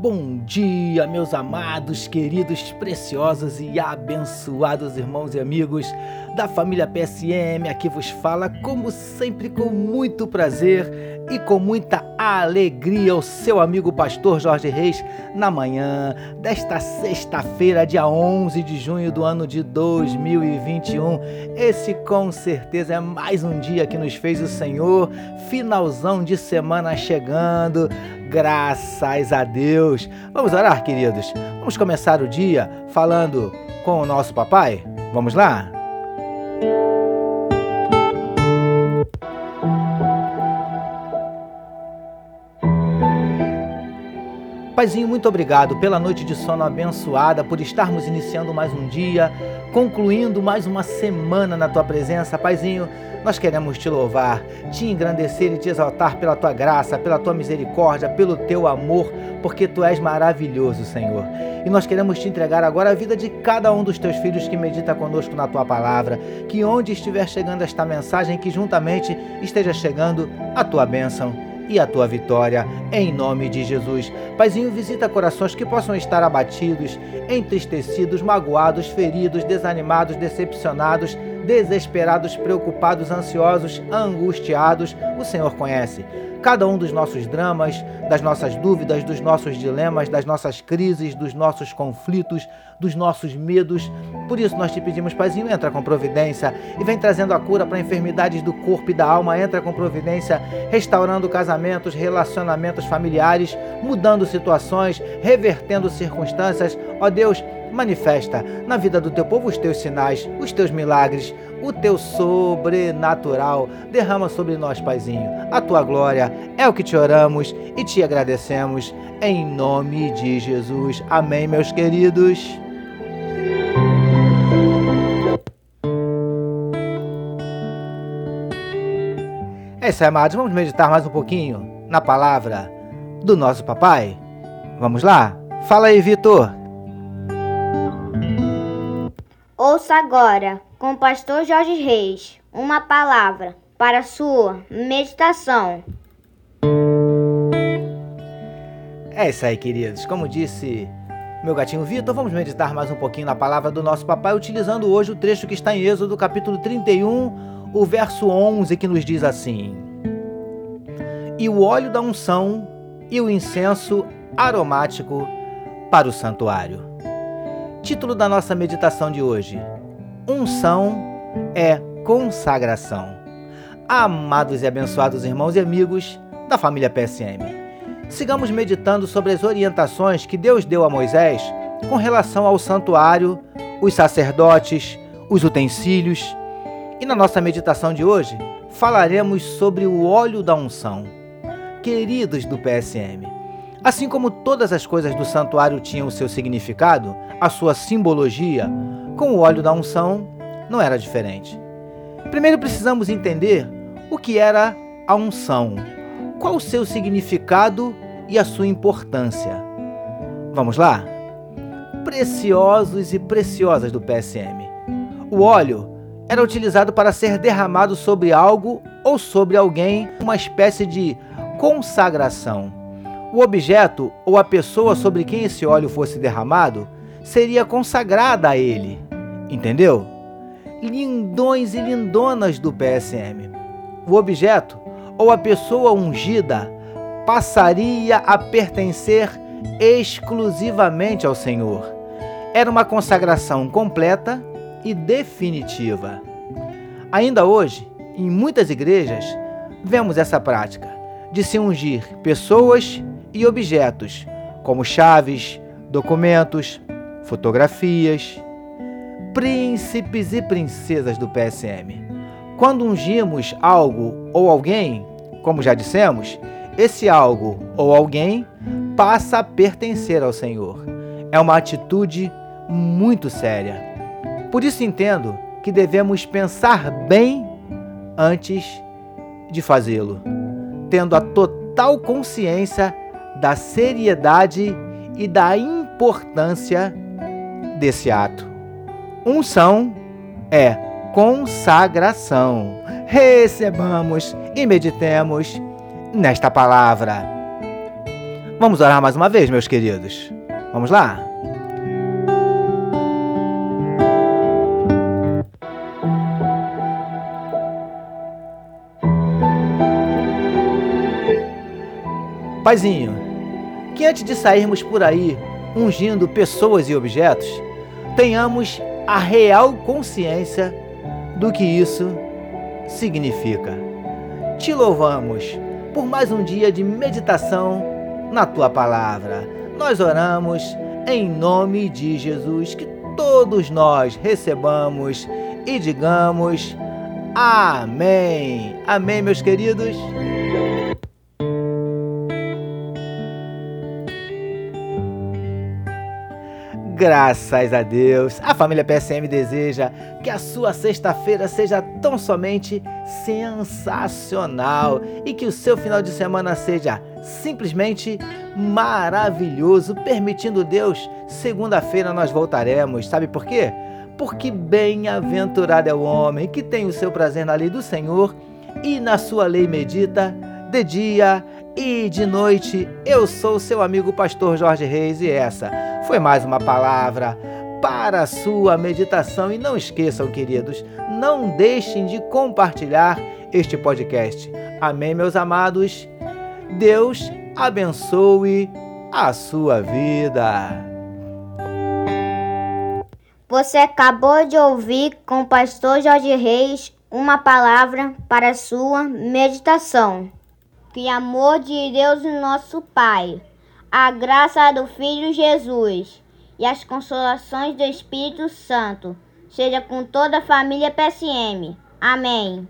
Bom dia, meus amados, queridos, preciosos e abençoados irmãos e amigos da família PSM. Aqui vos fala, como sempre, com muito prazer e com muita alegria, o seu amigo pastor Jorge Reis, na manhã desta sexta-feira, dia 11 de junho do ano de 2021. Esse com certeza é mais um dia que nos fez o Senhor, finalzão de semana chegando Graças a Deus. Vamos orar, queridos. Vamos começar o dia falando com o nosso papai? Vamos lá? Paizinho, muito obrigado pela noite de sono abençoada, por estarmos iniciando mais um dia, concluindo mais uma semana na tua presença. Paizinho, nós queremos te louvar, te engrandecer e te exaltar pela tua graça, pela tua misericórdia, pelo teu amor, porque tu és maravilhoso, Senhor. E nós queremos te entregar agora a vida de cada um dos teus filhos que medita conosco na tua palavra, que onde estiver chegando esta mensagem, que juntamente esteja chegando a tua bênção e a tua vitória, em nome de Jesus. Paizinho, visita corações que possam estar abatidos, entristecidos, magoados, feridos, desanimados, decepcionados, desesperados, preocupados, ansiosos, angustiados. O Senhor conhece cada um dos nossos dramas, das nossas dúvidas, dos nossos dilemas, das nossas crises, dos nossos conflitos, dos nossos medos. Por isso nós te pedimos, Paizinho, entra com providência e vem trazendo a cura para enfermidades do corpo e da alma. Entra com providência, restaurando casamentos, relacionamentos familiares, mudando situações, revertendo circunstâncias. Ó Deus, manifesta na vida do teu povo os teus sinais, os teus milagres, o teu sobrenatural. Derrama sobre nós, Paizinho, a tua glória. É o que te oramos e te agradecemos em nome de Jesus. Amém, meus queridos. É isso aí, amados. Vamos meditar mais um pouquinho na palavra do nosso papai? Vamos lá? Fala aí, Vitor. Ouça agora, com o pastor Jorge Reis, uma palavra para sua meditação. É isso aí, queridos. Como disse meu gatinho Vitor, vamos meditar mais um pouquinho na palavra do nosso papai, utilizando hoje o trecho que está em Êxodo, capítulo 31, o verso 11, que nos diz assim: E o óleo da unção e o incenso aromático para o santuário. Título da nossa meditação de hoje: Unção é consagração. Amados e abençoados irmãos e amigos da família PSM, sigamos meditando sobre as orientações que Deus deu a Moisés com relação ao santuário, os sacerdotes, os utensílios. E na nossa meditação de hoje, falaremos sobre o óleo da unção. Queridos do PSM, Assim como todas as coisas do santuário tinham seu significado, a sua simbologia, com o óleo da unção não era diferente. Primeiro precisamos entender o que era a unção, qual o seu significado e a sua importância. Vamos lá? Preciosos e preciosas do PSM. O óleo era utilizado para ser derramado sobre algo ou sobre alguém, uma espécie de consagração. O objeto ou a pessoa sobre quem esse óleo fosse derramado seria consagrada a ele. Entendeu? Lindões e lindonas do PSM. O objeto ou a pessoa ungida passaria a pertencer exclusivamente ao Senhor. Era uma consagração completa e definitiva. Ainda hoje, em muitas igrejas, vemos essa prática de se ungir pessoas e objetos, como chaves, documentos, fotografias, príncipes e princesas do PSM. Quando ungimos algo ou alguém, como já dissemos, esse algo ou alguém passa a pertencer ao Senhor. É uma atitude muito séria. Por isso entendo que devemos pensar bem antes de fazê-lo, tendo a total consciência da seriedade e da importância desse ato. Unção é consagração. Recebamos e meditemos nesta palavra. Vamos orar mais uma vez, meus queridos. Vamos lá? Paizinho, que antes de sairmos por aí ungindo pessoas e objetos, tenhamos a real consciência do que isso significa. Te louvamos por mais um dia de meditação na tua palavra. Nós oramos em nome de Jesus que todos nós recebamos e digamos amém. Amém, meus queridos. Graças a Deus, a família PSM deseja que a sua sexta-feira seja tão somente sensacional e que o seu final de semana seja simplesmente maravilhoso, permitindo Deus, segunda-feira nós voltaremos. Sabe por quê? Porque bem-aventurado é o homem que tem o seu prazer na lei do Senhor e na sua lei medita de dia e de noite. Eu sou seu amigo pastor Jorge Reis e essa foi mais uma palavra para a sua meditação. E não esqueçam, queridos, não deixem de compartilhar este podcast. Amém, meus amados? Deus abençoe a sua vida. Você acabou de ouvir com o pastor Jorge Reis uma palavra para a sua meditação. Que amor de Deus, nosso Pai a graça do Filho Jesus e as consolações do Espírito Santo seja com toda a família PSM. Amém.